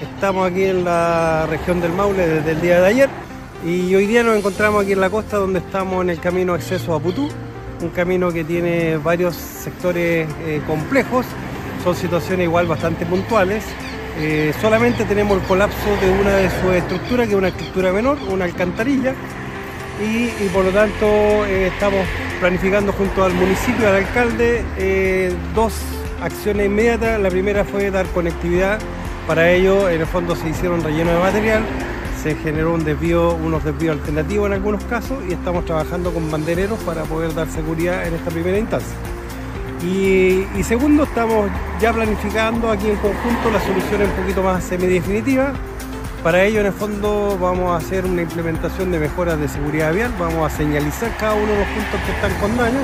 Estamos aquí en la región del Maule desde el día de ayer y hoy día nos encontramos aquí en la costa donde estamos en el camino acceso a Putú, un camino que tiene varios sectores eh, complejos, son situaciones igual bastante puntuales. Eh, solamente tenemos el colapso de una de sus estructuras, que es una estructura menor, una alcantarilla, y, por lo tanto eh, estamos planificando junto al municipio, al alcalde, dos acciones inmediatas. La primera fue dar conectividad para ello, en el fondo se hicieron relleno de material, se generó un desvío, unos desvíos alternativos en algunos casos y estamos trabajando con bandereros para poder dar seguridad en esta primera instancia. Y, segundo, estamos ya planificando aquí en conjunto la solución un poquito más semidefinitiva. Para ello, en el fondo, vamos a hacer una implementación de mejoras de seguridad vial, vamos a señalizar cada uno de los puntos que están con daño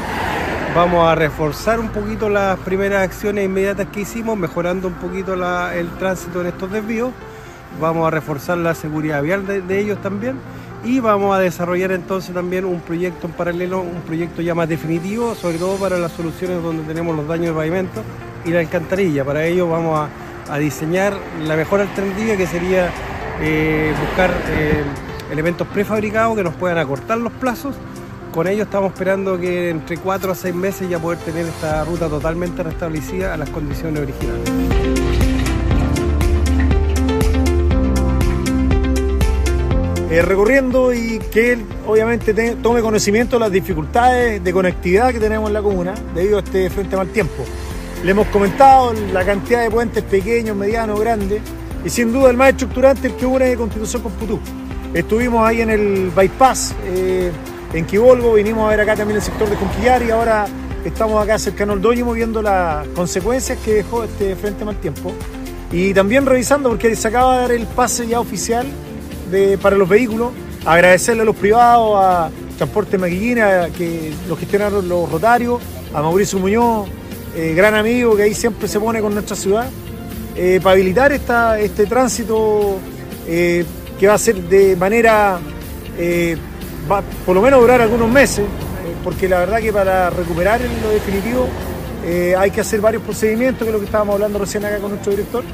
Vamos a reforzar un poquito las primeras acciones inmediatas que hicimos, mejorando un poquito el tránsito en estos desvíos. Vamos a reforzar la seguridad vial de, ellos también y vamos a desarrollar entonces también un proyecto en paralelo, un proyecto ya más definitivo, sobre todo para las soluciones donde tenemos los daños de pavimento y la alcantarilla. Para ello vamos a, diseñar la mejor alternativa que sería eh, buscar eh, elementos prefabricados que nos puedan acortar los plazos con ello estamos esperando que entre 4 a 6 meses ya poder tener esta ruta totalmente restablecida a las condiciones originales. Eh, recorriendo y que obviamente tome conocimiento de las dificultades de conectividad que tenemos en la comuna debido a este frente mal tiempo. Le hemos comentado la cantidad de puentes pequeños, medianos, grandes y sin duda el más estructurante es el que une Constitución con Putú. Estuvimos ahí en el bypass. Eh, en Quibolgo, vinimos a ver acá también el sector de Conquillar y ahora estamos acá cercano al Doñimo viendo las consecuencias que dejó este frente mal tiempo y también revisando porque se acaba de dar el pase ya oficial de, para los vehículos, agradecerle a los privados, a Transporte Maquillina, que lo gestionaron los rotarios, a Mauricio Muñoz, eh, gran amigo que ahí siempre se pone con nuestra ciudad, eh, para habilitar esta, este tránsito eh, que va a ser de manera va por lo menos durar algunos meses, eh, porque la verdad que para recuperar en lo definitivo eh, hay que hacer varios procedimientos, que es lo que estábamos hablando recién acá con nuestro director.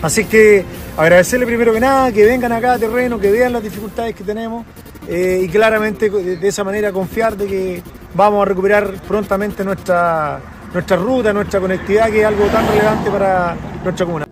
Así que agradecerle primero que nada, que vengan acá a terreno, que vean las dificultades que tenemos eh, y claramente de esa manera confiar de que vamos a recuperar prontamente nuestra, nuestra ruta, nuestra conectividad, que es algo tan relevante para nuestra comuna.